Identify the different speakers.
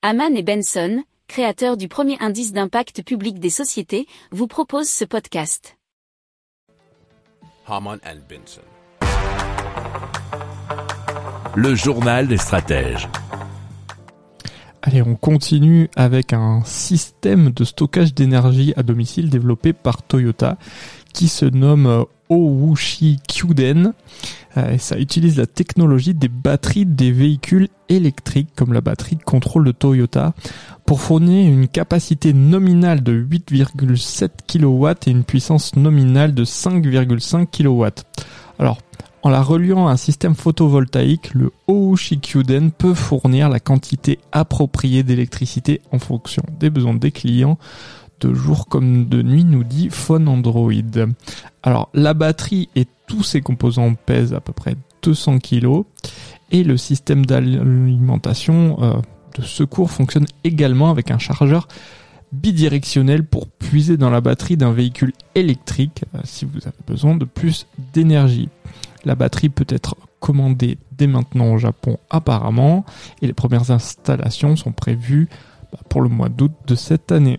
Speaker 1: Haman et Benson, créateurs du premier indice d'impact public des sociétés, vous proposent ce podcast.
Speaker 2: Haman and Benson.
Speaker 3: Le journal des stratèges.
Speaker 4: Allez, on continue avec un système de stockage d'énergie à domicile développé par Toyota qui se nomme Owushi Kyuden. Euh, ça utilise la technologie des batteries des véhicules électriques comme la batterie de contrôle de Toyota pour fournir une capacité nominale de 8,7 kW et une puissance nominale de 5,5 kW. Alors, en la reliant à un système photovoltaïque, le Kyuden peut fournir la quantité appropriée d'électricité en fonction des besoins des clients de jour comme de nuit, nous dit Phone Android. Alors, la batterie et tous ses composants pèsent à peu près 200 kg et le système d'alimentation euh, de secours fonctionne également avec un chargeur bidirectionnel pour puiser dans la batterie d'un véhicule électrique euh, si vous avez besoin de plus d'énergie. La batterie peut être commandée dès maintenant au Japon apparemment et les premières installations sont prévues bah, pour le mois d'août de cette année.